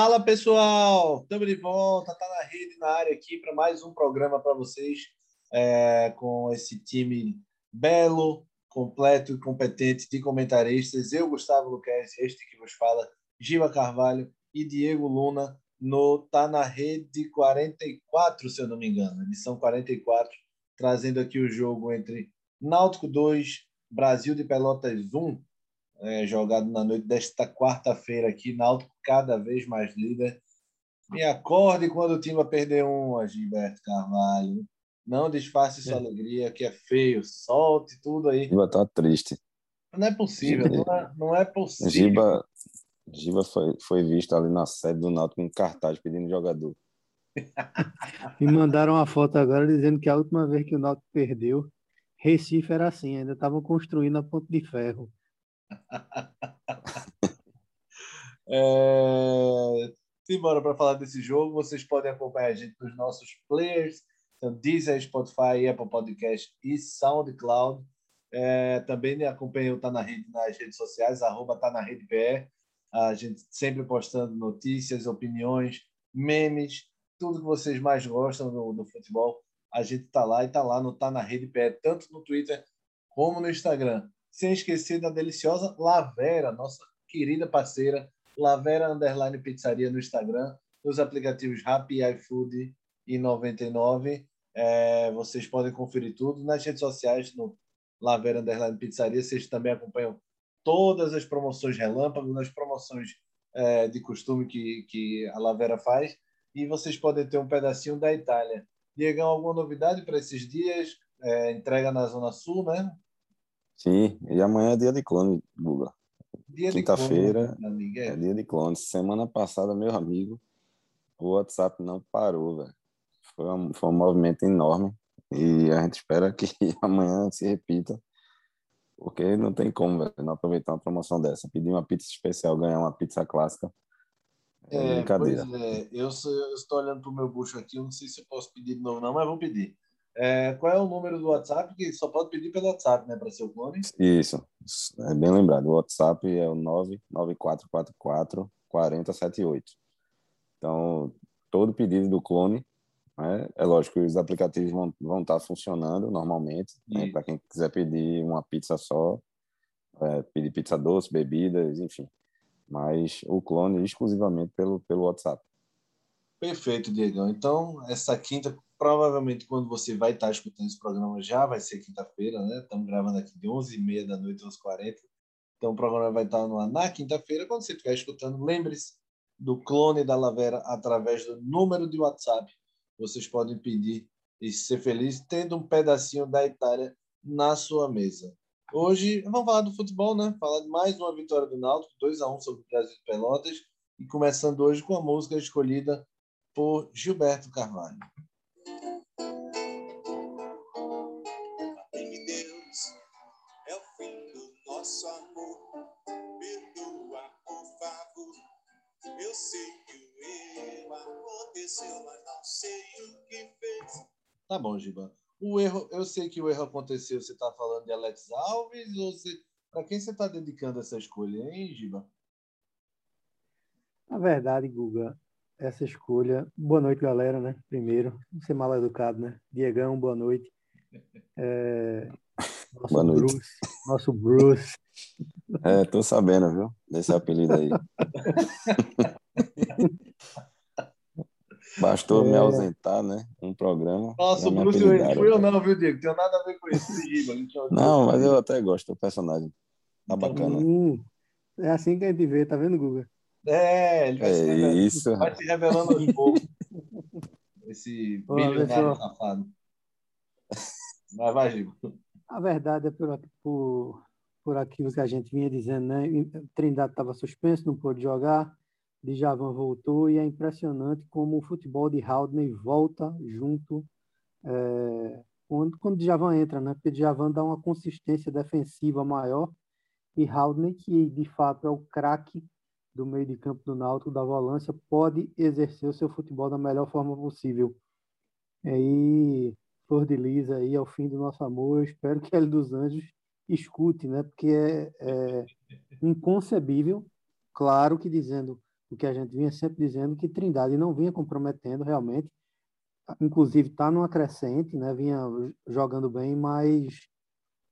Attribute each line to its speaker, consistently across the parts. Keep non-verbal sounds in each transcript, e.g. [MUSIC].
Speaker 1: Fala pessoal, estamos de volta, tá na rede, na área aqui para mais um programa para vocês é, com esse time belo, completo e competente de comentaristas. Eu, Gustavo Luquez, este que vos fala, Giva Carvalho e Diego Luna no Tá na Rede 44, se eu não me engano, edição 44, trazendo aqui o jogo entre Náutico 2, Brasil de Pelotas 1, é, jogado na noite desta quarta-feira aqui, Náutico cada vez mais líder. Me acorde quando o time vai perder um, Gilberto Carvalho. Não disfarce sua é. alegria, que é feio. Solte tudo aí.
Speaker 2: Giba tá triste.
Speaker 1: Não é possível, não é, não é possível.
Speaker 2: Giba, Giba foi, foi visto ali na sede do Náutico com um cartaz pedindo jogador.
Speaker 3: Me [LAUGHS] mandaram uma foto agora dizendo que a última vez que o Náutico perdeu, Recife era assim, ainda estavam construindo a ponte de ferro. [LAUGHS]
Speaker 1: é... Simbora para falar desse jogo. Vocês podem acompanhar a gente nos nossos players, então Deezer, Spotify, Apple Podcast e SoundCloud. É, também acompanha o Tá na Rede nas redes sociais, arroba Tá na Rede PR. A gente sempre postando notícias, opiniões, memes, tudo que vocês mais gostam do, do futebol. A gente tá lá e tá lá no Tá na Rede PR, tanto no Twitter como no Instagram sem esquecer da deliciosa Lavera, nossa querida parceira, Lavera Underline Pizzaria no Instagram, nos aplicativos Rappi, iFood e 99. É, vocês podem conferir tudo nas redes sociais, no Lavera Underline Pizzaria. Vocês também acompanham todas as promoções relâmpago, nas promoções é, de costume que, que a Lavera faz. E vocês podem ter um pedacinho da Itália. Diegão, alguma novidade para esses dias? É, entrega na Zona Sul, né?
Speaker 2: Sim, e amanhã é dia de clone, Guga. Quinta-feira é. é dia de clone. Semana passada, meu amigo, o WhatsApp não parou, velho. Foi, um, foi um movimento enorme e a gente espera que [LAUGHS] amanhã se repita, porque não tem como, velho, não aproveitar uma promoção dessa. Pedir uma pizza especial, ganhar uma pizza clássica.
Speaker 1: É, é brincadeira. É, eu, eu estou olhando para o meu bucho aqui, eu não sei se eu posso pedir de novo, não, mas vou pedir. É, qual é o número do WhatsApp? Que só pode pedir pelo WhatsApp, né, para ser o clone?
Speaker 2: Isso, é bem lembrado. O WhatsApp é o 99444 4078. Então, todo pedido do clone, né, é lógico que os aplicativos vão, vão estar funcionando normalmente, né, para quem quiser pedir uma pizza só, é, pedir pizza doce, bebidas, enfim. Mas o clone exclusivamente pelo, pelo WhatsApp.
Speaker 1: Perfeito, Diego. Então, essa quinta, provavelmente, quando você vai estar escutando esse programa, já vai ser quinta-feira, né? Estamos gravando aqui de 11h30 da noite, 11h40. Então, o programa vai estar no na quinta-feira. Quando você estiver escutando, lembre-se do clone da Lavera através do número de WhatsApp. Vocês podem pedir e ser feliz tendo um pedacinho da Itália na sua mesa. Hoje, vamos falar do futebol, né? Falar de mais uma vitória do Náutico, 2 a 1 sobre o Brasil de Pelotas. E começando hoje com a música escolhida por Gilberto Carvalho. Deus é o fim do nosso amor. Perdoa, por favor. Eu sei que o erro aconteceu, mas não sei o que fez. Tá bom, Giba. O erro, eu sei que o erro aconteceu. Você está falando de Alex Alves ou você, para quem você está dedicando essa escolha, hein, Giba?
Speaker 3: Na verdade, Guga, essa escolha. Boa noite, galera, né? Primeiro, não ser mal educado, né? Diegão, boa noite. É... Nosso
Speaker 2: boa noite.
Speaker 3: Bruce, nosso Bruce.
Speaker 2: É, tô sabendo, viu? Desse apelido aí. Bastou é... me ausentar, né? Um programa.
Speaker 1: Nossa, o Bruce fui eu não, viu, Diego? Tem nada a ver com isso.
Speaker 2: não, mas eu até gosto do personagem. Tá bacana. Hum,
Speaker 3: é assim que a gente vê, tá vendo, Guga?
Speaker 1: É, ele vai,
Speaker 2: é
Speaker 1: se,
Speaker 2: revelando, isso. [LAUGHS]
Speaker 1: vai se revelando aos poucos. Esse milionário safado. Mas vai, Gigo.
Speaker 3: A verdade é por, por, por aquilo que a gente vinha dizendo, né? Trindade estava suspenso, não pôde jogar. Djavan voltou e é impressionante como o futebol de Haldney volta junto é, quando, quando Djavan entra, né? Porque Djavan dá uma consistência defensiva maior e Haldney, que de fato é o craque do meio de campo do Náutico, da volância, pode exercer o seu futebol da melhor forma possível. E aí, Flor de Lisa aí ao fim do nosso amor, eu espero que ele dos Anjos escute, né? Porque é, é inconcebível, claro que dizendo o que a gente vinha sempre dizendo, que Trindade não vinha comprometendo realmente, inclusive está numa crescente, né? Vinha jogando bem, mas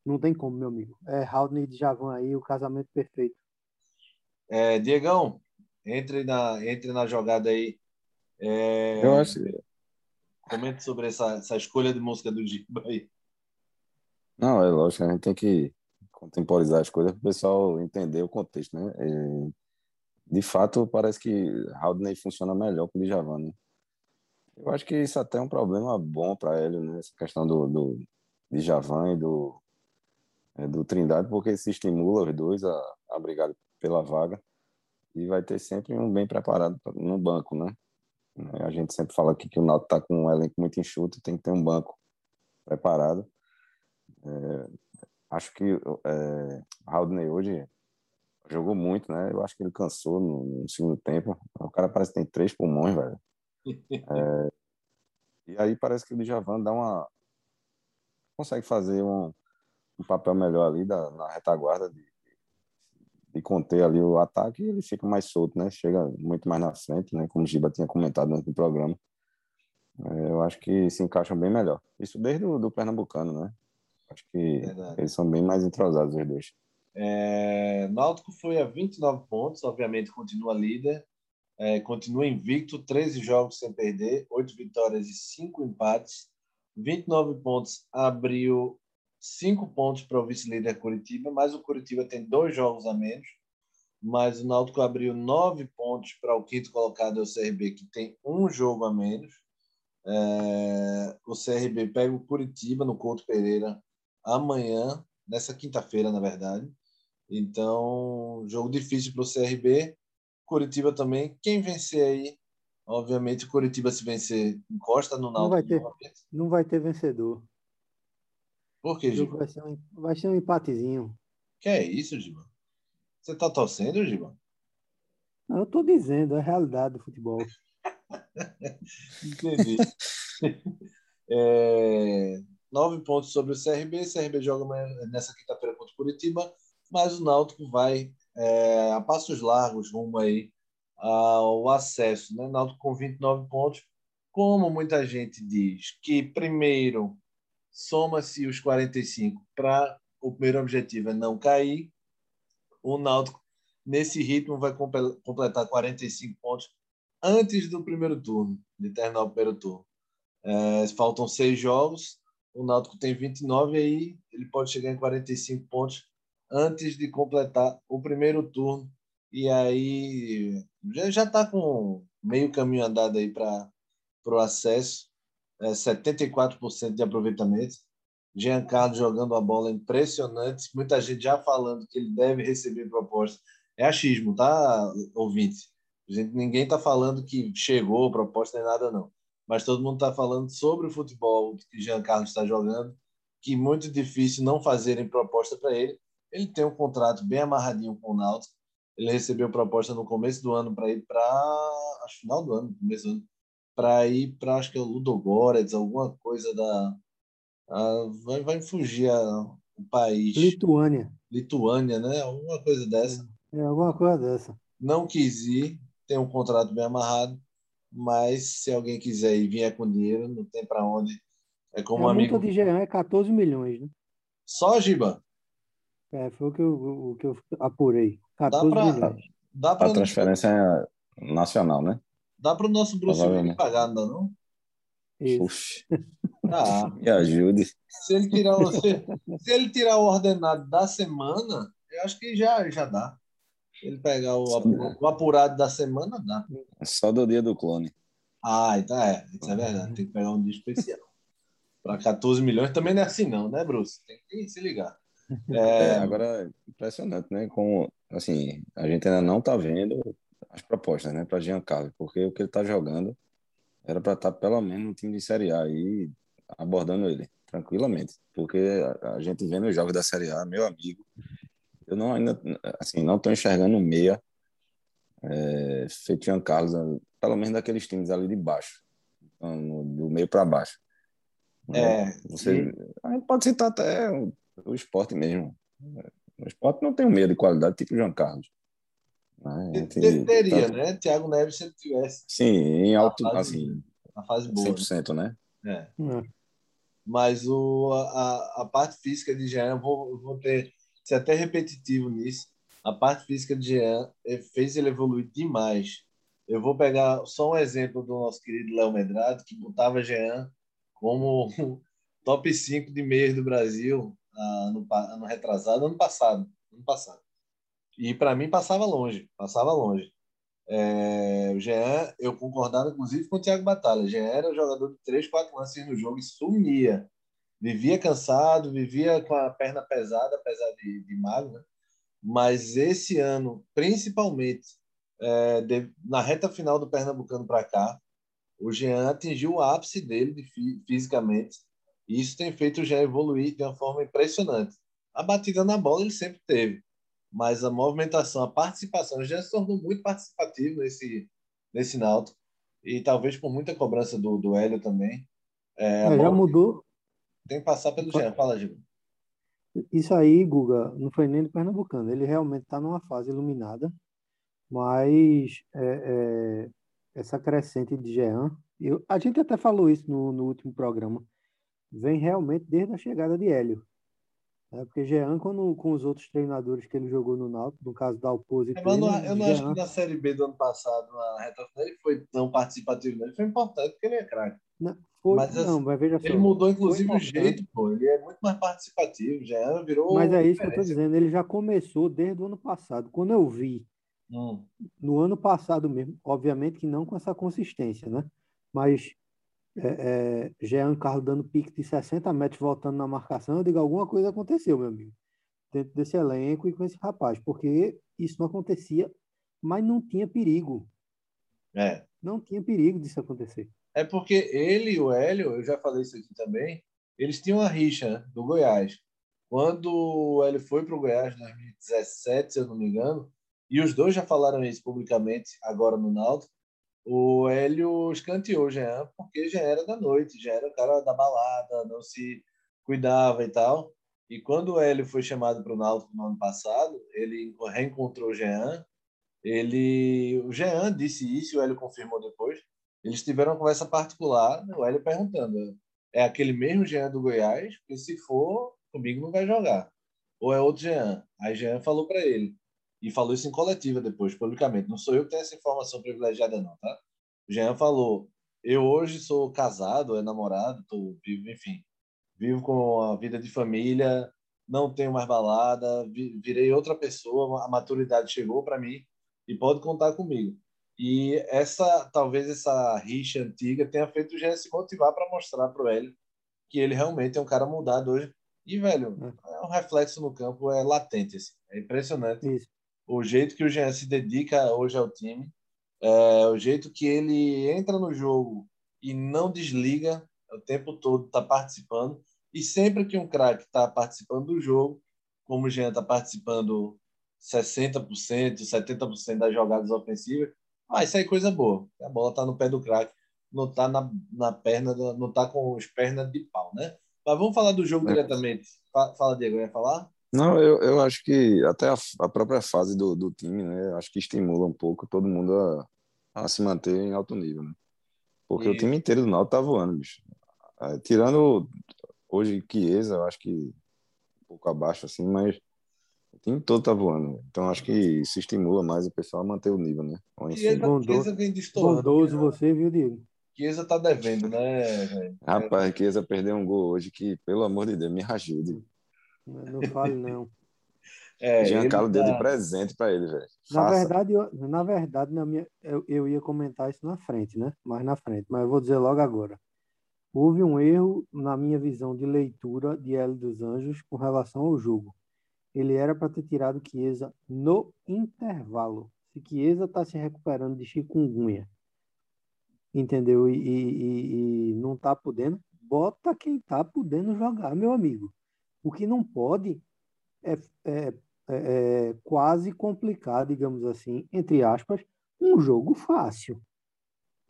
Speaker 3: não tem como, meu amigo. É Haldane e Djavan aí, o casamento perfeito.
Speaker 1: É, Diegão, entre na, entre na jogada aí. É,
Speaker 2: Eu acho.
Speaker 1: Comente sobre essa, essa escolha de música do Giba aí.
Speaker 2: Não, é lógico, a gente tem que contemporizar as coisas para o pessoal entender o contexto, né? É, de fato, parece que Haldane funciona melhor que o Djavan, né? Eu acho que isso até é um problema bom para ele, né? Essa questão do, do Djavan e do, é, do Trindade, porque se estimula os dois a, a brigar pela vaga e vai ter sempre um bem preparado no banco, né? A gente sempre fala aqui que o Náutico está com um elenco muito enxuto, tem que ter um banco preparado. É, acho que é, Haldane hoje jogou muito, né? Eu acho que ele cansou no, no, segundo tempo. O cara parece que tem três pulmões, velho. [LAUGHS] É, e aí parece que o Djavan dá uma consegue fazer um, um papel melhor ali da, na retaguarda de, de conter ali o ataque e ele fica mais solto, né? Chega muito mais na frente, né? Como o Giba tinha comentado no programa. É, eu acho que se encaixam bem melhor. Isso desde o do Pernambucano, né? Acho que Verdade. eles são bem mais entrosados os dois.
Speaker 1: É, Náutico foi a 29 pontos, obviamente continua líder, é, continua invicto, 13 jogos sem perder, 8 vitórias e 5 empates, 29 pontos, abriu cinco pontos para o vice-líder Curitiba, mas o Curitiba tem dois jogos a menos. Mas o Náutico abriu nove pontos para o quinto colocado, é o CRB, que tem um jogo a menos. É, o CRB pega o Curitiba no Couto Pereira amanhã, nessa quinta-feira, na verdade. Então, jogo difícil para o CRB. Curitiba também. Quem vencer aí, obviamente, o Curitiba se vencer encosta no Náutico. Não
Speaker 3: vai ter, não vai ter vencedor.
Speaker 1: Por que, Giba?
Speaker 3: Vai ser, um, vai ser um empatezinho.
Speaker 1: Que é isso, Giba? Você tá torcendo, Giba?
Speaker 3: Não, eu tô dizendo, é a realidade do futebol. [LAUGHS]
Speaker 1: Entendi. [LAUGHS] é, nove pontos sobre o CRB. O CRB joga nessa quinta-feira contra o Curitiba, mas o Náutico vai é, a passos largos rumo aí ao acesso. Né? Náutico com 29 pontos. Como muita gente diz que primeiro soma-se os 45 para o primeiro objetivo é não cair. O Náutico, nesse ritmo, vai completar 45 pontos antes do primeiro turno, de terminar o primeiro turno. É, faltam seis jogos, o Náutico tem 29 aí ele pode chegar em 45 pontos antes de completar o primeiro turno. E aí já está com meio caminho andado aí para o acesso é, 74% de aproveitamento. Jean Carlos jogando a bola impressionante. Muita gente já falando que ele deve receber proposta. É achismo, tá, ouvinte? Gente, ninguém está falando que chegou proposta nem nada, não. Mas todo mundo está falando sobre o futebol que Jean Carlos está jogando, que muito difícil não fazerem proposta para ele. Ele tem um contrato bem amarradinho com o Náutico. Ele recebeu proposta no começo do ano para ir para acho final do ano, começo do ano, para ir para, acho que é o Ludogorets, alguma coisa da. A, vai, vai fugir a, o país.
Speaker 3: Lituânia.
Speaker 1: Lituânia, né? Alguma coisa dessa.
Speaker 3: É, alguma coisa dessa.
Speaker 1: Não quis ir, tem um contrato bem amarrado, mas se alguém quiser ir vier com dinheiro, não tem para onde. É como é, um amigo.
Speaker 3: A multa de Jean é 14 milhões, né?
Speaker 1: Só, Giba?
Speaker 3: É, foi o que eu, o que eu apurei. 14 dá pra, milhões.
Speaker 2: Dá pra a transferência é nacional, né?
Speaker 1: Dá para o nosso Bruce Willis pagar, não não?
Speaker 2: Puxa. [LAUGHS] Ah, me ajude.
Speaker 1: Se ele, tirar o, se, se, ele tirar o ordenado da semana, eu acho que já, já dá. Se ele pegar o, o apurado da semana, dá.
Speaker 2: Só do dia do clone.
Speaker 1: Ah, então é. Isso é verdade. Tem que pegar um dia especial. Para 14 milhões também não é assim, não, né, Bruce? Tem que se ligar.
Speaker 2: É... É, agora, impressionante, né? Como, assim, a gente ainda não está vendo as propostas, né, para Giancarlo, porque o que ele está jogando era para estar tá pelo menos no time de Série A aí abordando ele tranquilamente, porque a, gente vendo os jogos da Série A, meu amigo, eu não ainda assim não estou enxergando meia é, feito Jean Carlos, pelo menos daqueles times ali de baixo, então, do meio para baixo. É, você, e... a gente pode citar até o, o esporte mesmo. O esporte não tem um meio de qualidade tipo o Jean Carlos.
Speaker 1: Né? Teria, né? Thiago Neves se ele tivesse.
Speaker 2: Sim, em alto, na fase, assim.
Speaker 1: Na fase boa.
Speaker 2: 100%, né?
Speaker 1: né? É. é. Mas o, a, a parte física de Jean, vou, vou ter ser até repetitivo nisso. A parte física de Jean eh, fez ele evoluir demais. Eu vou pegar só um exemplo do nosso querido Léo Medrado, que botava Jean como [LAUGHS] top 5 de meias do Brasil ah, no ano retrasado, ano passado. Ano passado. E para mim passava longe, passava longe. É, o Jean, eu concordava inclusive com o Thiago Batalha. Jean era jogador de 3, 4 lances no jogo e sumia. Vivia cansado, vivia com a perna pesada, apesar de, de magro, né? Mas esse ano, principalmente é, de, na reta final do Pernambucano para cá, o Jean atingiu o ápice dele de, fisicamente. E isso tem feito o Jean evoluir de uma forma impressionante. A batida na bola ele sempre teve, mas a movimentação, a participação, já se tornou muito participativo nesse, nesse Náutico. E talvez por muita cobrança do, do Hélio também.
Speaker 3: É, é, já mudou.
Speaker 1: Tem que passar pelo Jean. Fala, Gil.
Speaker 3: Isso aí, Guga, não foi nem do Pernambucano. Ele realmente está numa fase iluminada, mas é, é, essa crescente de Jean, eu, a gente até falou isso no, no último programa, vem realmente desde a chegada de Hélio. É, porque Jean, quando, com os outros treinadores que ele jogou no Náutico, no caso da Alpose...
Speaker 1: Eu não, eu não Jean... acho que na Série B do ano passado, na reta final, ele foi tão participativo. Ele foi importante porque ele é craque.
Speaker 3: Foi, mas, não, mas veja
Speaker 1: ele só, mudou inclusive o jeito, pô. Ele é muito mais participativo. Jean virou...
Speaker 3: Mas é isso que eu estou dizendo. Ele já começou desde o ano passado. Quando eu vi, hum. no ano passado mesmo, obviamente que não com essa consistência, né? Mas é, é, Jean Carlos dando pique de 60 metros voltando na marcação, eu digo, alguma coisa aconteceu, meu amigo, dentro desse elenco e com esse rapaz, porque isso não acontecia, mas não tinha perigo.
Speaker 1: É.
Speaker 3: Não tinha perigo disso acontecer.
Speaker 1: É porque ele e o Hélio, eu já falei isso aqui também, eles tinham uma rixa do Goiás. Quando o Hélio foi para o Goiás em 2017, se eu não me engano, e os dois já falaram isso publicamente agora no Náutico, o Hélio escanteou o Jean, porque já era da noite, já era o cara da balada, não se cuidava e tal. E quando o Hélio foi chamado para o Náutico no ano passado, ele reencontrou o Jean. Ele, o Jean disse isso, o Hélio confirmou depois. Eles tiveram uma conversa particular, o Hélio perguntando: é aquele mesmo Jean do Goiás? Porque se for, comigo não vai jogar. Ou é outro Jean? Aí Jean falou para ele: e falou isso em coletiva depois, publicamente. Não sou eu que tenho essa informação privilegiada, não, tá? O Jean falou: eu hoje sou casado, é namorado, tô vivo, enfim, vivo com a vida de família, não tenho mais balada, virei outra pessoa, a maturidade chegou para mim e pode contar comigo. E essa, talvez essa rixa antiga tenha feito o Jean se motivar para mostrar para o Hélio que ele realmente é um cara mudado hoje. E, velho, é, é um reflexo no campo, é latente, assim, é impressionante. Isso o jeito que o Jean se dedica hoje ao time, é, o jeito que ele entra no jogo e não desliga o tempo todo, está participando. E sempre que um craque está participando do jogo, como o Jean está participando 60%, 70% das jogadas ofensivas, vai sair coisa boa. A bola está no pé do craque, não está na, na perna, não está com as pernas de pau, né? Mas vamos falar do jogo é. diretamente. Fala, Diego, ia falar?
Speaker 2: Não, eu, eu acho que até a, a própria fase do, do time, né? Acho que estimula um pouco todo mundo a, a se manter em alto nível, né? Porque e... o time inteiro do Náutico tá voando, bicho. É, tirando hoje Chiesa, eu acho que um pouco abaixo, assim, mas o time todo tá voando. Então acho que isso estimula mais o pessoal a manter o nível, né?
Speaker 3: Chiesa, bondoso, vem bondoso você, viu, Diego?
Speaker 1: Chiesa tá devendo, né, velho?
Speaker 2: Rapaz, Chiesa perdeu um gol hoje que, pelo amor de Deus, me ajude.
Speaker 3: Não fale, não. [LAUGHS]
Speaker 2: É, Giancarlo deu de tá presente para ele, velho.
Speaker 3: Na verdade, eu, na verdade, na minha, eu, eu ia comentar isso na frente, né? Mais na frente, mas eu vou dizer logo agora. Houve um erro na minha visão de leitura de Hélio dos Anjos com relação ao jogo. Ele era para ter tirado Chiesa no intervalo. Se Chiesa está se recuperando de chikungunya, entendeu? E, e, e não está podendo, bota quem está podendo jogar, meu amigo. O que não pode é, é, é, é quase complicar, digamos assim, entre aspas, um jogo fácil,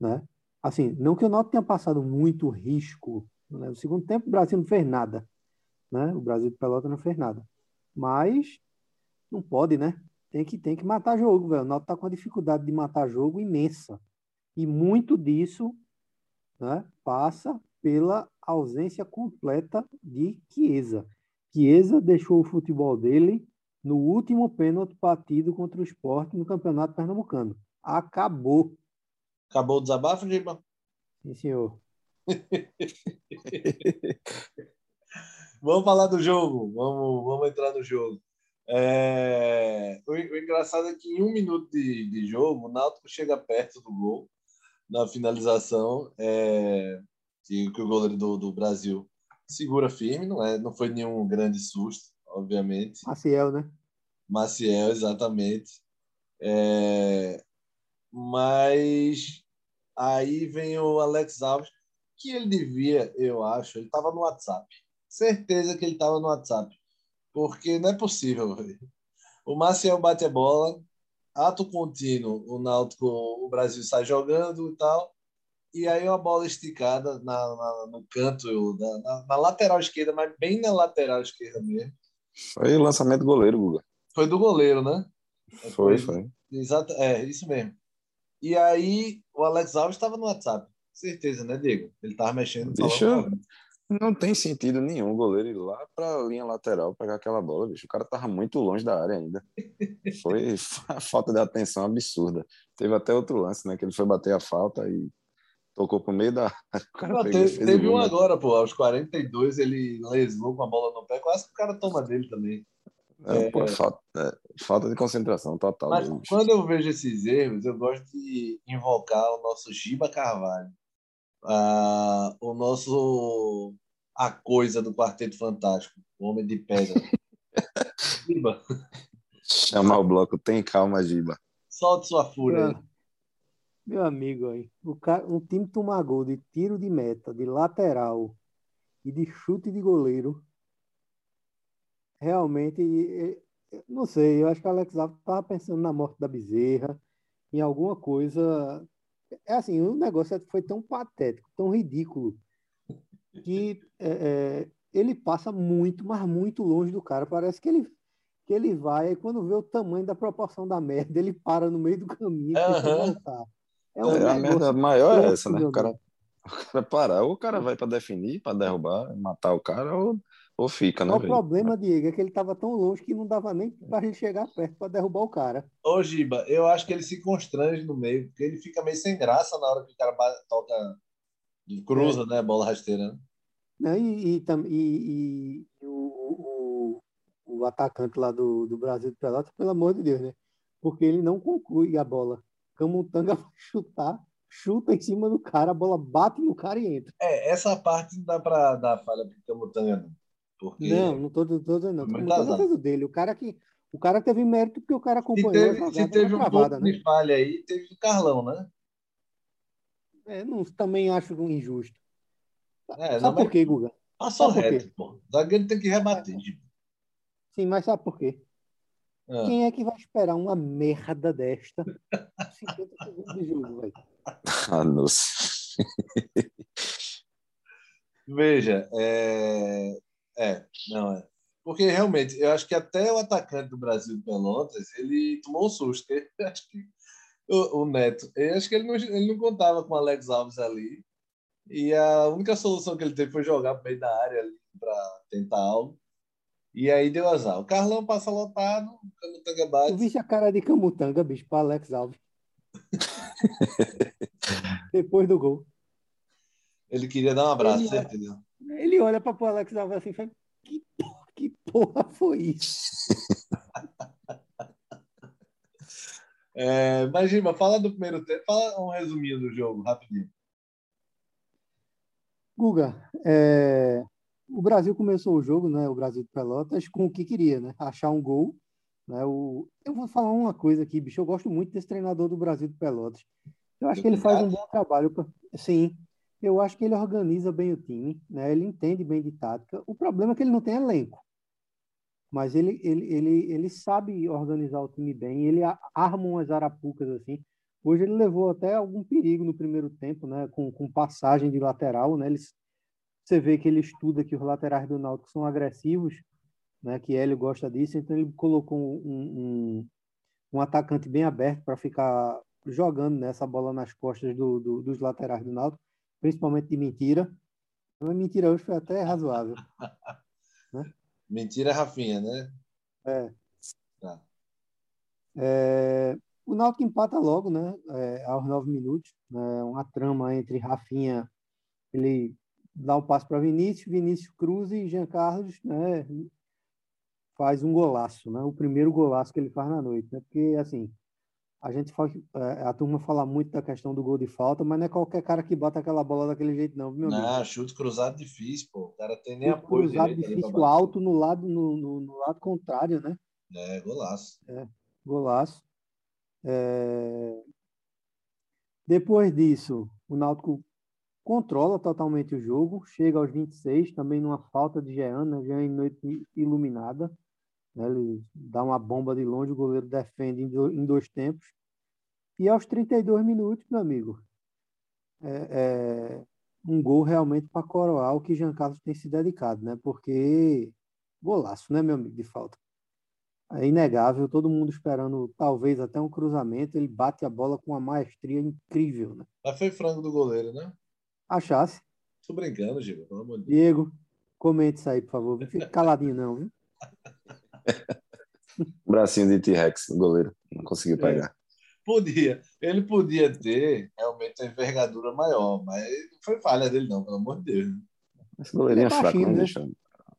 Speaker 3: né? Assim, não que o Náutico tenha passado muito risco, né? no segundo tempo o Brasil não fez nada, né? O Brasil de Pelota não fez nada, mas não pode, né? Tem que, tem que matar jogo, velho. O Náutico tá com uma dificuldade de matar jogo imensa. E muito disso né, passa pela ausência completa de Chiesa. Chiesa deixou o futebol dele no último pênalti batido contra o esporte no Campeonato Pernambucano. Acabou.
Speaker 1: Acabou o desabafo, Giba?
Speaker 3: Sim, senhor. [LAUGHS]
Speaker 1: vamos falar do jogo. Vamos, vamos entrar no jogo. É... O, o, engraçado é que em um minuto de, de jogo, o Náutico chega perto do gol na finalização. É... Que, que o goleiro do, do Brasil segura firme, não, é, não foi nenhum grande susto, obviamente.
Speaker 3: Maciel, né?
Speaker 1: Maciel, exatamente. É... Mas aí vem o Alex Alves, que ele devia, eu acho, ele estava no WhatsApp. Certeza que ele estava no WhatsApp. Porque não é possível. Véio. O Maciel bate a bola, ato contínuo, o Náutico, o Brasil sai jogando e tal. E aí uma bola esticada na, na no canto, na, na, lateral esquerda, mas bem na lateral esquerda mesmo.
Speaker 2: Foi o lançamento do goleiro, Guga.
Speaker 1: Foi do goleiro, né?
Speaker 2: Foi, foi.
Speaker 1: Exato, é, isso mesmo. E aí o Alex Alves estava no WhatsApp. Certeza, né, Diego? Ele estava mexendo.
Speaker 2: Deixa, não tem sentido nenhum o goleiro ir lá para a linha lateral pegar aquela bola, bicho. O cara tava muito longe da área ainda. Foi a [LAUGHS] falta de atenção absurda. Teve até outro lance, né? Que ele foi bater a falta e tocou pro meio da. [LAUGHS]
Speaker 1: Não, teve, teve um agora, pô. Aos 42 ele lesou com a bola no pé. Quase que o cara toma dele também.
Speaker 2: É, é... Pô, falta, é, falta de concentração total.
Speaker 1: Mas quando eu vejo esses erros, eu gosto de invocar o nosso Giba Carvalho ah, o nosso a coisa do Quarteto Fantástico, o Homem de Pedra. [LAUGHS]
Speaker 2: Giba. Chamar o bloco, tem calma, Giba.
Speaker 1: Solte sua fúria. Meu,
Speaker 3: amigo aí, cara, um time tomar gol de tiro de meta, de lateral e de chute de goleiro. Realmente, não sei, eu acho que o Alex Alves estava pensando na morte da Bezerra, em alguma coisa é assim, o negócio foi tão patético, tão ridículo, que é, é, ele passa muito, mas muito longe do cara. Parece que ele, que ele vai, e quando vê o tamanho da proporção da merda, ele para no meio do caminho
Speaker 2: uhum. voltar. É, um é a merda maior é essa, né? O cara, [LAUGHS] o cara parar, ou o cara vai para definir, para derrubar, matar o cara, ou ou fica, né?
Speaker 3: O problema, Diego, é que ele estava tão longe que não dava nem para gente chegar perto para derrubar o cara.
Speaker 1: Ô, Giba, eu acho que ele se constrange no meio, porque ele fica meio sem graça na hora que o cara toca, cruza, é. né? Bola rasteira. Né?
Speaker 3: Não, e, e, e, e o, o, o, atacante lá do, do Brasil de Pelotas, pelo amor de Deus, né? Porque ele não conclui a bola. Camutanga [LAUGHS] vai chutar, chuta em cima do cara, a bola bate no cara e entra.
Speaker 1: É, essa parte não dá para dar falha para Camutanga, não. Porque...
Speaker 3: Não, não estou dizendo não. Não fez o dele. O cara que o cara teve mérito porque o cara acompanhou
Speaker 1: se teve, se teve um pouco né? de falha aí, teve o Carlão, né?
Speaker 3: É, não, também acho injusto. É, sabe por quê, Guga?
Speaker 1: Passou reto, pô. Zagueiro tem que rebater.
Speaker 3: Sim, mas sabe por quê? Ah. Quem é que vai esperar uma merda desta 50 segundos de jogo, velho? [LAUGHS]
Speaker 2: Ah, nossa.
Speaker 1: Veja, é... É, não é. Porque realmente, eu acho que até o atacante do Brasil, Pelotas, ele tomou um susto. [LAUGHS] Eu acho que o, o Neto, eu acho que ele não, ele não contava com o Alex Alves ali. E a única solução que ele teve foi jogar para meio da área ali para tentar algo. E aí deu azar. O Carlão passa lotado, o Camutanga bate.
Speaker 3: Tu viste a cara de Camutanga, bicho, para Alex Alves. [LAUGHS] Depois do gol.
Speaker 1: Ele queria dar um abraço,
Speaker 3: ele,
Speaker 1: certeza.
Speaker 3: Ele olha para o Alex Alves assim e fala: que porra, que porra foi isso? [LAUGHS]
Speaker 1: é, mas, Gima, fala do primeiro tempo, fala um resuminho do jogo, rapidinho.
Speaker 3: Guga, é, o Brasil começou o jogo, né? O Brasil de Pelotas, com o que queria, né? Achar um gol. Né, o, eu vou falar uma coisa aqui, bicho. Eu gosto muito desse treinador do Brasil de Pelotas. Eu acho que ele faz um bom trabalho. Sim, eu acho que ele organiza bem o time, né? Ele entende bem de tática. O problema é que ele não tem elenco. Mas ele, ele, ele, ele sabe organizar o time bem, ele arma umas arapucas assim. Hoje ele levou até algum perigo no primeiro tempo, né? Com, com passagem de lateral, né? Ele, você vê que ele estuda que os laterais do Náutico são agressivos, né? Que Hélio gosta disso, então ele colocou um, um, um atacante bem aberto para ficar jogando nessa bola nas costas do, do, dos laterais do Náutico, principalmente de mentira. Mas mentira hoje foi até razoável. [LAUGHS]
Speaker 1: né? Mentira Rafinha, né?
Speaker 3: É. Tá. É, o Náutico empata logo, né? É, aos nove minutos. Né, uma trama entre Rafinha, ele dá um passo para Vinícius, Vinícius Cruz e Jean Carlos, né? Faz um golaço, né? O primeiro golaço que ele faz na noite, né? Porque assim, a gente faz, é, a turma fala muito da questão do gol de falta, mas não é qualquer cara que bota aquela bola daquele jeito, não,
Speaker 1: meu Não, amigo? chute cruzado difícil, pô. O cara tem nem chute apoio.
Speaker 3: Cruzado difícil, alto no lado, no, no, no, lado contrário, né?
Speaker 1: É, golaço.
Speaker 3: É, golaço. É... Depois disso, o Náutico controla totalmente o jogo, chega aos 26, também numa falta de Jean, né? Jean em noite iluminada. Né? Ele dá uma bomba de longe, o goleiro defende em dois tempos. E aos 32 minutos, meu amigo, é, é um gol realmente para coroar o que Jean Carlos tem se dedicado, né? Porque golaço, né, meu amigo, de falta. É inegável, todo mundo esperando talvez até um cruzamento, ele bate a bola com uma maestria incrível, né?
Speaker 1: Mas foi frango do goleiro, né?
Speaker 3: Achasse.
Speaker 1: Tô brincando, Giba, pelo amor de
Speaker 3: Deus. Diego, comente isso aí, por favor. Não fique caladinho, não, viu? [LAUGHS]
Speaker 2: Bracinho de T-Rex, goleiro. Não conseguiu é. pegar. É.
Speaker 1: Podia. Ele podia ter realmente a envergadura maior, mas não foi falha dele, não, pelo amor de Deus.
Speaker 2: Esse goleirinho é fraco, não né? deixa.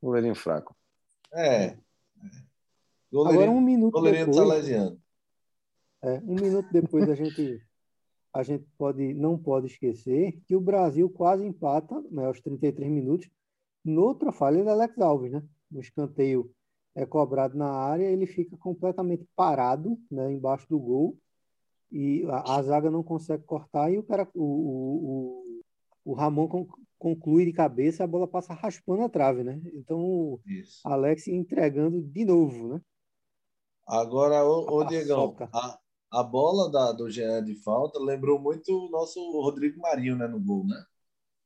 Speaker 2: Goleirinho fraco.
Speaker 1: É. é.
Speaker 3: Goleirinho, Agora um minuto
Speaker 1: goleirinho depois, salesiano.
Speaker 3: É, um minuto depois a gente a gente pode não pode esquecer que o Brasil quase empata né, aos 33 minutos noutra falha do Alex Alves, né? Escanteio é cobrado na área, ele fica completamente parado né, embaixo do gol e a, a zaga não consegue cortar e o cara, o, o, o, Ramon conclui de cabeça a bola passa raspando a trave, né? Então o Alex entregando de novo, né?
Speaker 1: Agora, ô, ô Diegão, a, a bola da, do Jean de falta lembrou muito o nosso Rodrigo Marinho, né, no gol, né?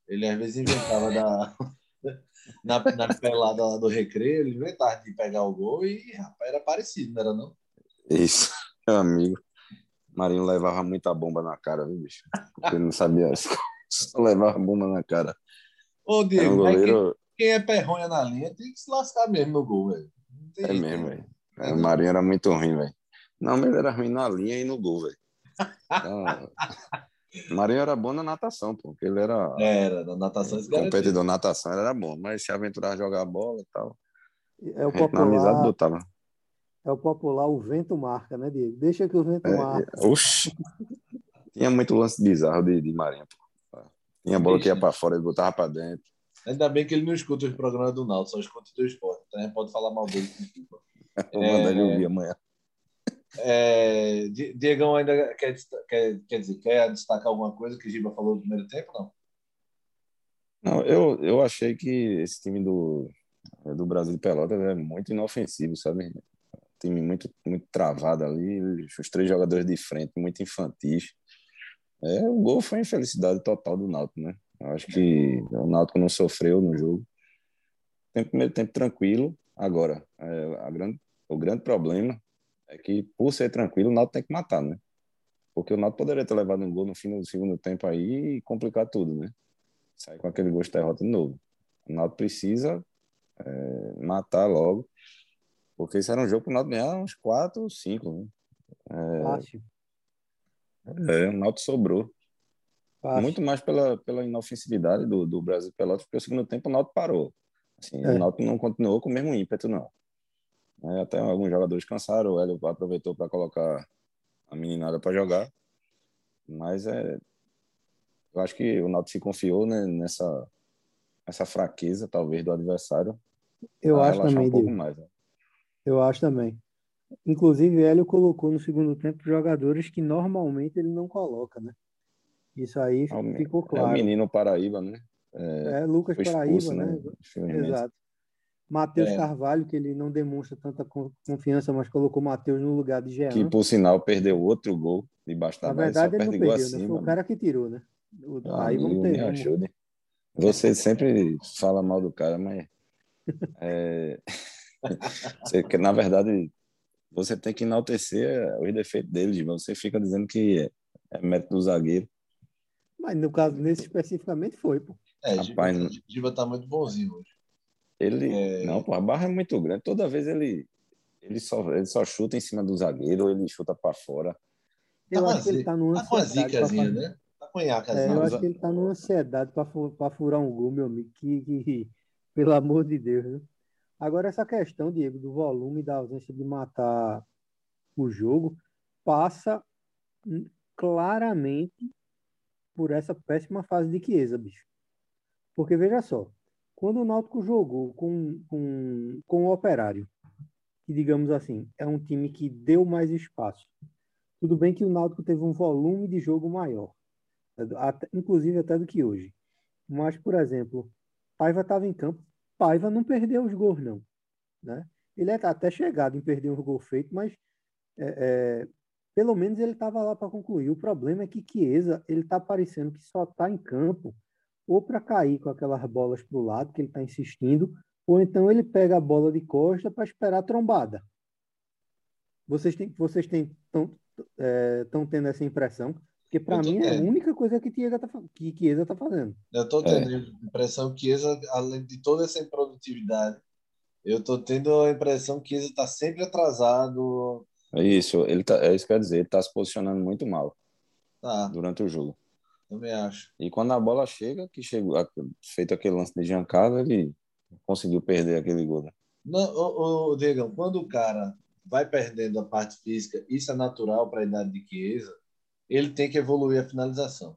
Speaker 1: Ele às vezes inventava da [LAUGHS] na, na pelada lá do recreio, ele inventava de pegar o gol e, rapaz, era parecido, não era não?
Speaker 2: Isso, [LAUGHS] meu amigo. Marinho levava muita bomba na cara, viu, bicho? Porque ele não sabia, [LAUGHS] só levava bomba na cara.
Speaker 1: Ô, Diego, um goleiro... quem, quem, é perronha na linha tem que se lascar mesmo no gol, velho.
Speaker 2: É mesmo, velho. É, o Marinho era muito ruim, velho. Não, mas ele era ruim na linha e no gol, velho. Então, Marinho era bom na natação, porque ele era.
Speaker 1: Era, na natação.
Speaker 2: Competidor na natação, ele era bom, mas se aventurar a jogar bola e tal.
Speaker 3: É o popular. Na amizade botava. É o popular, o vento marca, né, Diego? Deixa que o vento é, marca.
Speaker 2: Oxi. Tinha muito lance bizarro de, de Marinho. Tinha bola que ia para fora, ele botava para dentro.
Speaker 1: Ainda bem que ele não escuta os programas do Naldo, só escuta do esporte. Então a gente pode falar mal dele. [LAUGHS]
Speaker 2: Vou mandar ele ouvir amanhã.
Speaker 1: É, Diegão ainda quer, quer, quer dizer, quer destacar alguma coisa que o Giba falou no primeiro tempo, não?
Speaker 2: Não, eu, eu achei que esse time do, do Brasil de Pelotas é muito inofensivo, sabe? Time muito, muito travado ali, os três jogadores de frente, muito infantis. É, o gol foi infelicidade total do Náutico, né? Eu acho que o Náutico não sofreu no jogo. Tem primeiro tempo tranquilo. Agora, é, a grande, o grande problema é que, por ser tranquilo, o Náutico tem que matar, né? Porque o Náutico poderia ter levado um gol no fim do segundo tempo aí e complicar tudo, né? Sair com aquele gol de derrota de novo. O Náutico precisa é, matar logo, porque isso era um jogo para o Náutico ganhar uns 4 ou 5, né?
Speaker 3: É.
Speaker 2: É, o Náutico sobrou. Fácil. Muito mais pela, pela inofensividade do, do Brasil Pelotas, porque o segundo tempo o Náutico parou. Assim, é. O Náutico não continuou com o mesmo ímpeto, não. Né? Até alguns jogadores cansaram, o Hélio aproveitou para colocar a meninada para jogar. Mas é, eu acho que o Náutico se confiou né, nessa, nessa fraqueza, talvez, do adversário.
Speaker 3: Eu acho também, um pouco mais, né? Eu acho também. Inclusive, Hélio colocou no segundo tempo jogadores que normalmente ele não coloca, né? Isso aí é ficou claro. É
Speaker 2: o menino Paraíba, né?
Speaker 3: É, é Lucas expulso, Paraíba, né? né? Exato. Matheus é. Carvalho, que ele não demonstra tanta confiança, mas colocou Matheus no lugar de Jean.
Speaker 2: Que, por sinal, perdeu outro gol debaixo da
Speaker 3: Na verdade, ele não perdeu, acima, né? Foi o cara que tirou, né?
Speaker 2: O, ah, aí vamos ter. Ajude. Você sempre fala mal do cara, mas... É... [LAUGHS] na verdade, você tem que enaltecer os defeitos deles. Você fica dizendo que é mérito do zagueiro.
Speaker 3: Mas no caso, nesse especificamente, foi, pô.
Speaker 1: É,
Speaker 2: Rapaz,
Speaker 1: Giba, Giba tá muito bonzinho hoje.
Speaker 2: Ele.
Speaker 1: É.
Speaker 2: Não, pô, a barra é muito grande. Toda vez ele. Ele só, ele só chuta em cima do zagueiro ou ele chuta para fora.
Speaker 3: Eu
Speaker 1: com
Speaker 3: acho que ele tá numa
Speaker 1: Tá
Speaker 3: ansiedade pra fazer-
Speaker 1: né? Tá
Speaker 3: É, eu acho que ele tá numa ansiedade para furar um gol, meu amigo, que, que- [LAUGHS] pelo amor de Deus, né? Agora, essa questão, Diego, do volume e da ausência de matar o jogo, passa claramente por essa péssima fase de Chiesa, bicho. Porque, veja só, quando o Náutico jogou com, com, com o Operário, que, digamos assim, é um time que deu mais espaço, tudo bem que o Náutico teve um volume de jogo maior, até- inclusive até do que hoje. Mas, por exemplo, Paiva estava em campo, Paiva não perdeu os gols, não. Né? Ele é até chegado em perder um gol feito, mas é, é, pelo menos ele estava lá para concluir. O problema é que Chiesa, ele está parecendo que só está em campo ou para cair com aquelas bolas para o lado, que ele está insistindo, ou então ele pega a bola de costa para esperar a trombada. Vocês têm, vocês têm tão, estão tendo essa impressão? Porque para mim é a única coisa que Chiesa tá, fa- que Chiesa tá fazendo.
Speaker 1: Eu tô tendo a impressão que Chiesa, além de toda essa improdutividade, eu tô tendo a impressão que Chiesa tá sempre atrasado.
Speaker 2: É isso, ele tá, é isso que eu ia dizer, ele tá se posicionando muito mal
Speaker 1: Tá,
Speaker 2: durante o jogo.
Speaker 1: Também acho.
Speaker 2: E quando a bola chega, que chegou, feito aquele lance de Giancarlo, ele conseguiu perder aquele gol. né?
Speaker 1: Não, ô, ô, Diegão, quando o cara vai perdendo a parte física, isso é natural para a idade de Chiesa, ele tem que evoluir a finalização.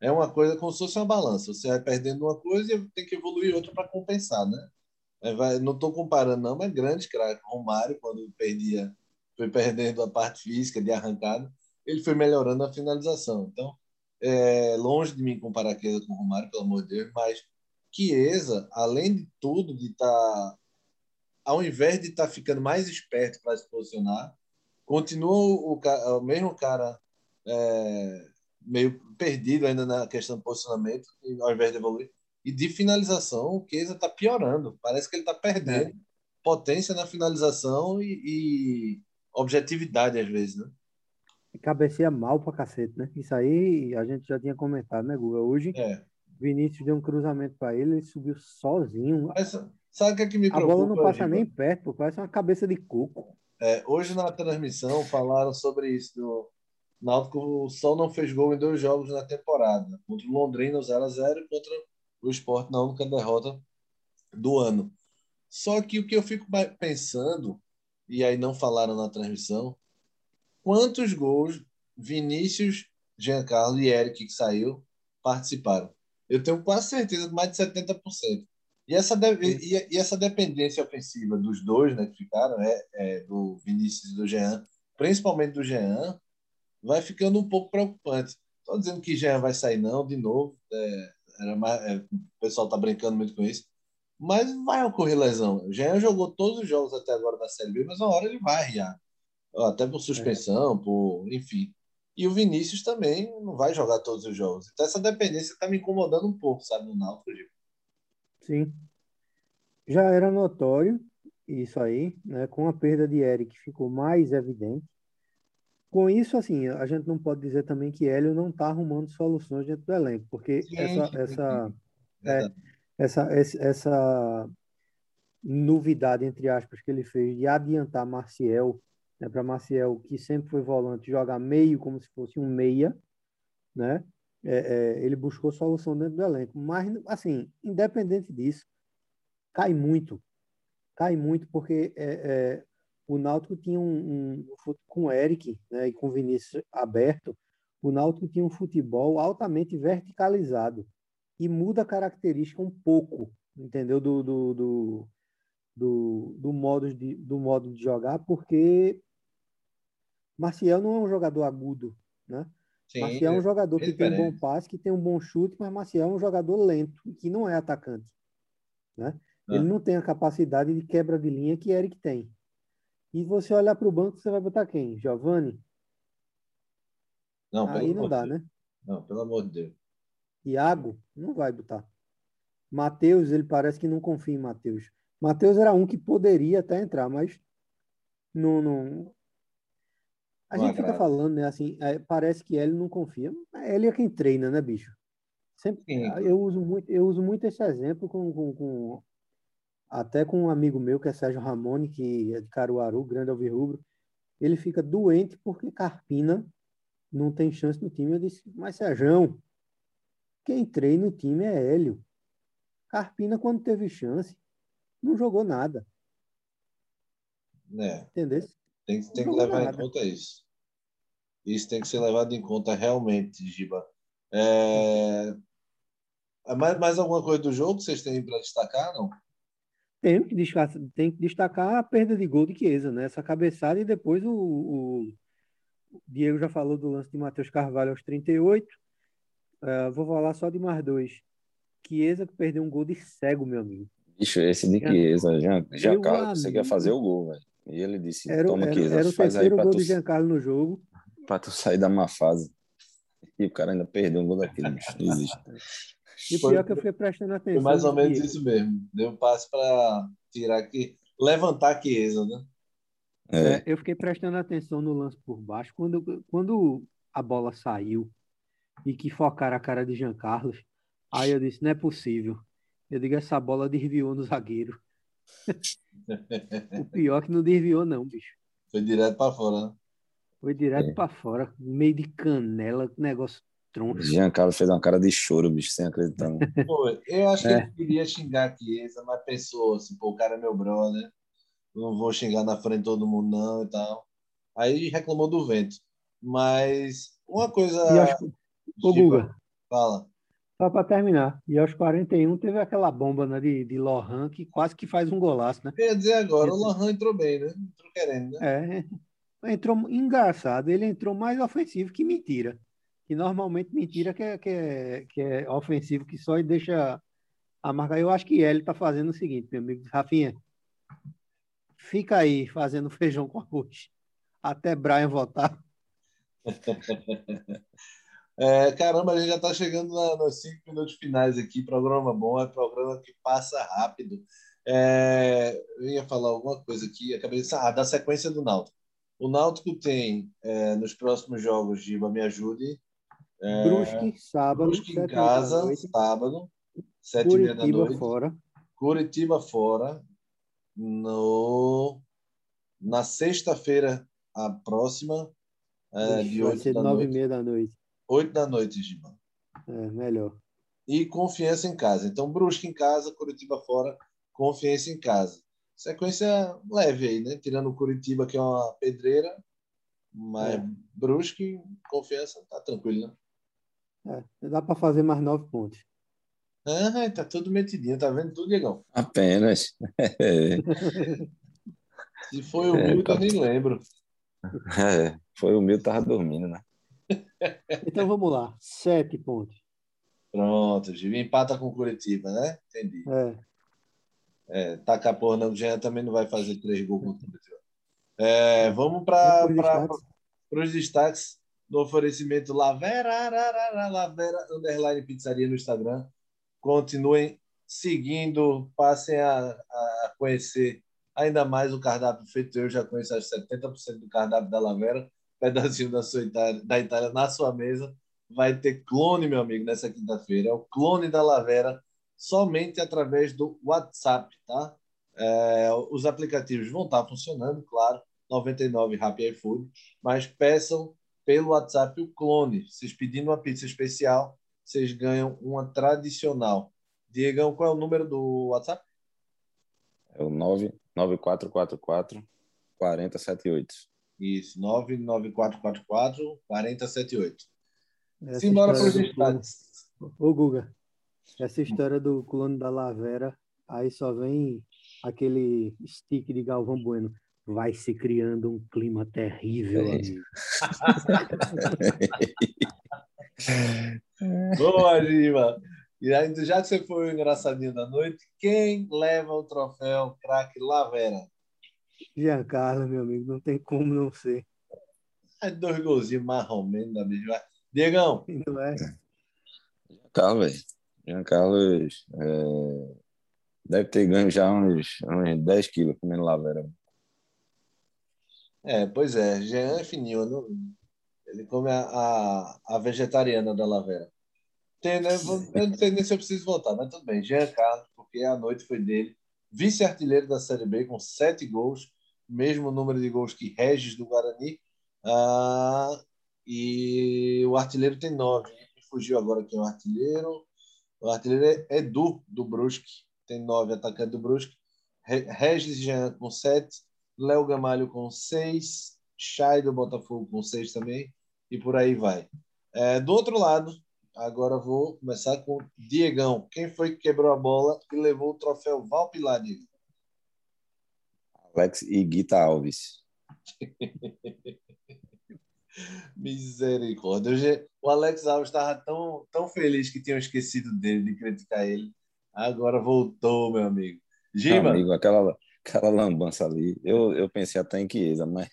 Speaker 1: É uma coisa como se fosse uma balança. Você vai perdendo uma coisa e tem que evoluir outra para compensar, né? É, vai- não estou comparando, não, mas grande craque. Romário, quando perdia, foi perdendo a parte física de arrancada, ele foi melhorando a finalização. Então, é longe de mim comparar Chiesa com o Romário, pelo amor de Deus, mas Chiesa, além de tudo, de estar ao invés de estar ficando mais esperto para se posicionar, continua o, o mesmo cara é, meio perdido ainda na questão do posicionamento, ao invés de evoluir. E de finalização, o Chiesa está piorando. Parece que ele está perdendo potência na finalização e, e objetividade, às vezes. Né?
Speaker 3: Cabeceia mal pra cacete, né? Isso aí a gente já tinha comentado, né, Guga? Hoje,
Speaker 1: É.
Speaker 3: Vinícius deu um cruzamento para ele, ele subiu sozinho.
Speaker 1: Mas sabe o que, é que me
Speaker 3: A
Speaker 1: preocupa?
Speaker 3: bola não passa
Speaker 1: Giba?
Speaker 3: nem perto, pô, parece uma cabeça de coco.
Speaker 1: É, hoje na transmissão falaram sobre isso. Do Náutico o só não fez gol em dois jogos na temporada. Contra o Londrina 0x0 e contra o Sport na única derrota do ano. Só que o que eu fico pensando, e aí não falaram na transmissão, quantos gols Vinícius, Giancarlo e Eric, que saiu, participaram? Eu tenho quase certeza de mais de 70%. E essa, e, e essa dependência ofensiva dos dois né, que ficaram, é, é, do Vinícius e do Jean, principalmente do Jean, vai ficando um pouco preocupante. Estou dizendo que Jean vai sair, não, de novo. é, era mais- é, o pessoal está brincando muito com isso. Mas vai ocorrer lesão. O Jean jogou todos os jogos até agora da Série B, mas uma hora ele vai arriar. Até por suspensão, por enfim. E o Vinícius também não vai jogar todos os jogos. Então essa dependência está me incomodando um pouco, sabe, no Náutico.
Speaker 3: Sim. Já era notório isso aí, né? Com a perda de Eric ficou mais evidente. Com isso, assim, a gente não pode dizer também que Hélio não está arrumando soluções dentro do elenco, porque
Speaker 1: Sim,
Speaker 3: essa,
Speaker 1: sim,
Speaker 3: essa. É. Essa, essa novidade, entre aspas, que ele fez de adiantar Marcial, né, para Marcial, que sempre foi volante, jogar meio como se fosse um meia, né? É, é, ele buscou solução dentro do elenco. Mas, assim, independente disso, cai muito. Cai muito porque é, é, o Náutico tinha um, um com o Eric né, e com o Vinícius aberto, o Náutico tinha um futebol altamente verticalizado e muda a característica um pouco, entendeu? Do, do, do, do, do, modo, de, do modo de jogar, porque Marcial não é um jogador agudo, né?
Speaker 1: Sim,
Speaker 3: Marcial é um jogador
Speaker 1: bem
Speaker 3: que tem um bom passe, que tem um bom chute, mas Marcial é um jogador lento, que não é atacante, né?
Speaker 1: Ah.
Speaker 3: Ele não tem a capacidade de quebra de linha que Eric tem. E você olhar para o banco, você vai botar quem? Giovani?
Speaker 1: Não,
Speaker 3: Aí não dá,
Speaker 1: de
Speaker 3: né?
Speaker 1: Não, pelo amor de Deus.
Speaker 3: Iago? Não vai botar. Matheus, ele parece que não confia em Matheus. Matheus era um que poderia até entrar, mas não, não... A gente fica falando, né? Assim, é, parece que ele não confia. Ele é quem treina, né, bicho? Sempre,
Speaker 1: Sim.
Speaker 3: eu uso muito, eu uso muito esse exemplo com, com, com- até com um amigo meu que é Sérgio Ramone, que é de Caruaru, grande alvirrubro. Ele fica doente porque Carpina não tem chance no time. Eu disse, mas Sérgio, quem treina o time é Hélio. Carpina, quando teve chance, não jogou nada,
Speaker 1: É,
Speaker 3: entendeu?
Speaker 1: Tem, tem que levar
Speaker 3: nada.
Speaker 1: em conta isso. Isso tem que ser levado em conta realmente, Giba. É... Mais, mais alguma coisa do jogo que vocês têm para destacar, não?
Speaker 3: Tem que destacar, tem que destacar a perda de gol de Chiesa, né? Essa cabeçada e depois o, o Diego já falou do lance de Matheus Carvalho aos 38. Ah, vou falar só de mais dois. Chiesa que perdeu um gol de cego, meu amigo.
Speaker 2: Bicho, esse de Chiesa,
Speaker 3: Meu
Speaker 2: você quer
Speaker 3: amigo.
Speaker 2: fazer o gol, velho. E ele disse,
Speaker 3: Era,
Speaker 2: toma
Speaker 3: era,
Speaker 2: Chiesa,
Speaker 3: era o terceiro gol
Speaker 2: tu,
Speaker 3: de Giancarlo no jogo.
Speaker 2: pra tu sair da má fase. E o cara ainda perdeu um gol daquele, bicho. Não existe.
Speaker 3: E o
Speaker 1: Foi-
Speaker 3: pior é que eu fiquei prestando
Speaker 1: Foi
Speaker 3: atenção.
Speaker 1: mais ou
Speaker 3: no
Speaker 1: menos isso mesmo. Deu passe para tirar aqui, levantar a Chiesa, né?
Speaker 2: É,
Speaker 3: É, eu fiquei prestando atenção no lance por baixo. Quando, quando a bola saiu e que focaram a cara de Jean Carlos, aí eu disse, não é possível. Eu digo, essa bola desviou no zagueiro. [LAUGHS] O pior é que não desviou, não, bicho.
Speaker 1: Foi direto para fora, né?
Speaker 3: Foi direto
Speaker 2: É.
Speaker 3: pra fora, meio de canela, negócio troncho.
Speaker 2: Giancarlo fez uma cara de choro, bicho, sem acreditar. não. [LAUGHS]
Speaker 1: Pô, eu acho que
Speaker 3: É.
Speaker 1: ele queria xingar a Chiesa, mas pensou assim, pô, o cara é meu brother, não vou xingar na frente de todo mundo não e tal. Aí reclamou do vento. Mas uma coisa...
Speaker 3: E aos, ô, Guga,
Speaker 1: Fala.
Speaker 3: Só pra terminar, e aos 41 teve aquela bomba né, de, de Lohan que quase que faz um golaço, né?
Speaker 1: Ia dizer agora, o
Speaker 3: Esse-
Speaker 1: Lohan entrou bem, né? Entrou querendo, né?
Speaker 3: É, entrou engraçado, ele entrou mais ofensivo que mentira. Que normalmente mentira que é, que é, que é ofensivo, que só deixa a marca. Eu acho que ele tá fazendo o seguinte, meu amigo Rafinha. Fica aí fazendo [LAUGHS] feijão com arroz. Até Brian voltar. [LAUGHS]
Speaker 1: É, caramba, a gente já está chegando na- nos cinco minutos finais aqui. Programa bom, é programa que passa rápido. É, eu ia falar alguma coisa aqui, acabei de ah, da sequência do Náutico. O Náutico tem é, nos próximos jogos, Giba, me ajude. É,
Speaker 3: Brusque, sábado,
Speaker 1: Brusque em casa, sábado, sete e meia da
Speaker 3: Curitiba
Speaker 1: noite.
Speaker 3: fora.
Speaker 1: Curitiba fora. No, na sexta-feira, a próxima, é,
Speaker 3: Ixi,
Speaker 1: de
Speaker 3: vai
Speaker 1: 8
Speaker 3: ser
Speaker 1: da
Speaker 3: nove e meia da noite.
Speaker 1: 8 da noite, Giba.
Speaker 3: É, melhor.
Speaker 1: e confiança em casa. Então, Brusque em casa, Curitiba fora, confiança em casa. Sequência leve aí, né? Tirando o Curitiba, que é uma pedreira, mas
Speaker 3: É.
Speaker 1: Brusque, confiança, tá tranquilo, né?
Speaker 3: É, dá para fazer mais nove pontos.
Speaker 1: Ah, tá tudo metidinho, tá vendo tudo, Diegão?
Speaker 2: Apenas. [LAUGHS]
Speaker 1: Se foi o
Speaker 2: É,
Speaker 1: Milton,
Speaker 2: tá.
Speaker 1: eu nem lembro. [LAUGHS]
Speaker 2: é, foi o meu, tava dormindo, né?
Speaker 3: Então vamos lá. Sete pontos.
Speaker 1: Pronto, Gil. Empata com Curitiba, né? Entendi.
Speaker 3: É,
Speaker 1: É, taca a porra, não, o Jean também não vai fazer três gols contra o Curitiba. É, vamos para os destaques do oferecimento Lavera, ararara, Lavera, underline pizzaria no Instagram. Continuem seguindo, passem a, a conhecer ainda mais o cardápio feito. Eu já conheço as 70% do cardápio da Lavera, pedacinho da, sua Itália, da Itália na sua mesa. Vai ter clone, meu amigo, nessa quinta-feira. É o clone da Lavera, somente através do WhatsApp, tá? É, os aplicativos vão estar funcionando, claro, 99 Rappi iFood, mas peçam pelo WhatsApp o clone. Vocês pedindo uma pizza especial, vocês ganham uma tradicional. Diegão, qual é o número do WhatsApp?
Speaker 2: É o 99444 4078.
Speaker 1: Isso, 99444 4078.
Speaker 3: essa
Speaker 1: Simbora para os destaques.
Speaker 3: Ô, Guga, essa história do clone da Lavera, aí só vem aquele stick de Galvão Bueno. Vai se criando um clima terrível,
Speaker 2: É.
Speaker 3: amigo. [LAUGHS]
Speaker 1: Boa, Giva! E ainda, já que você foi o engraçadinho da noite, quem leva o troféu craque Lavera?
Speaker 3: Giancarlo, meu amigo, não tem como não ser.
Speaker 1: É dois golzinhos mais ou menos da mesma. Diegão,
Speaker 3: Não é?
Speaker 2: Carlos, velho. Jean Carlos é, deve ter ganho já uns, uns 10 quilos comendo lavera.
Speaker 1: É, pois é, Jean é fininho, não... ele come a, a, a, vegetariana da Lavera. Tem, né? Eu não sei nem se eu preciso voltar, mas tudo bem. Jean Carlos, porque a noite foi dele. Vice-artilheiro da Série B com sete gols, mesmo número de gols que Regis do Guarani. Ah, e o artilheiro tem nove. Fugiu agora quem é o artilheiro. O artilheiro é Edu, do Brusque. Tem nove atacantes do Brusque. Regis Jean com sete. Léo Gamalho com seis. Chay do Botafogo com seis também. E por aí vai. É, do outro lado, agora vou começar com Diegão. Quem foi que quebrou a bola e levou o troféu Valpilar, Diego?
Speaker 2: Alex e Guita Alves. [LAUGHS]
Speaker 1: Misericórdia. O Alex Alves estava tão, tão feliz que tinham esquecido dele, de criticar ele. Agora voltou, meu amigo. Gima. amigo,
Speaker 2: aquela, aquela lambança ali. Eu, eu pensei até em Chiesa, mas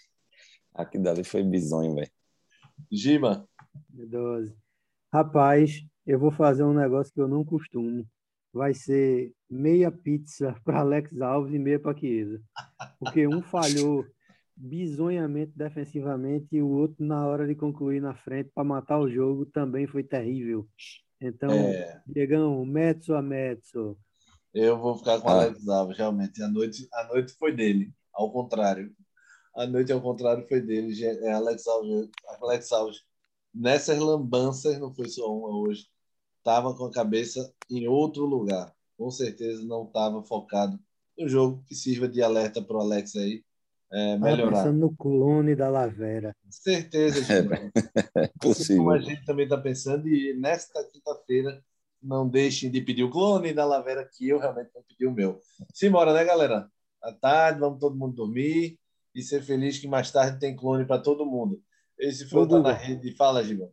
Speaker 2: aqui dali foi bizonho, velho.
Speaker 1: Gima.
Speaker 3: 12. Rapaz, eu vou fazer um negócio que eu não costumo. Vai ser meia pizza [LAUGHS] para Alex Alves e meia para Chiesa. Porque um falhou bizonhamente defensivamente e o outro na hora de concluir na frente para matar o jogo também foi terrível. Então, é... Diegão, Metso a Metso.
Speaker 1: Eu vou ficar com o ah. Alex Alves, realmente. A noite, a noite foi dele, ao contrário. A noite, ao contrário, foi dele. É Alex Alves, Alex Alves, nessas lambanças, não foi só uma hoje, estava com a cabeça em outro lugar. Com certeza não estava focado no jogo que sirva de alerta para o Alex aí é, melhorar.
Speaker 3: pensando no clone da Lavera.
Speaker 1: Certeza,
Speaker 2: é, [LAUGHS] é possível.
Speaker 1: Como a gente também está pensando, e nesta quinta-feira, não deixem de pedir o clone da Lavera, que eu realmente vou pedir o meu. Simbora, né, galera? À tarde, vamos todo mundo dormir e ser feliz que mais tarde tem clone para todo mundo. Esse foi o Tá na Rede. Fala, Gigão.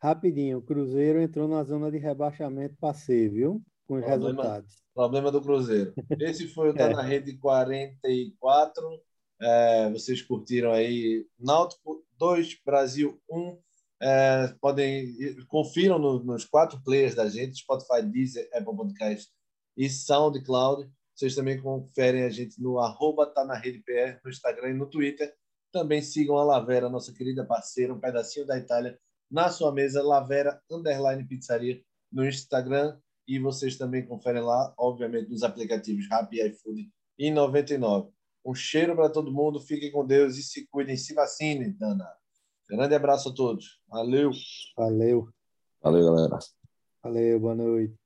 Speaker 3: Rapidinho, o Cruzeiro entrou na zona de rebaixamento para ser, viu? Com os problema, resultados.
Speaker 1: Problema do Cruzeiro. Esse foi o [LAUGHS] Tá é. na Rede 44. É, vocês curtiram aí Náutico 2, Brasil 1. É, podem confiram no, nos quatro players da gente, Spotify, Deezer, Apple Podcast e SoundCloud. Vocês também conferem a gente no arroba tá na rede PR, no Instagram e no Twitter. Também sigam a Lavera, nossa querida parceira, um pedacinho da Itália, na sua mesa, Lavera Underline Pizzaria no Instagram. E vocês também conferem lá, obviamente, nos aplicativos Rappi e iFood e 99. Um cheiro para todo mundo, fiquem com Deus e se cuidem, se vacinem, Dana. Grande abraço a todos. Valeu.
Speaker 3: Valeu.
Speaker 2: Valeu, galera.
Speaker 3: Valeu, boa noite.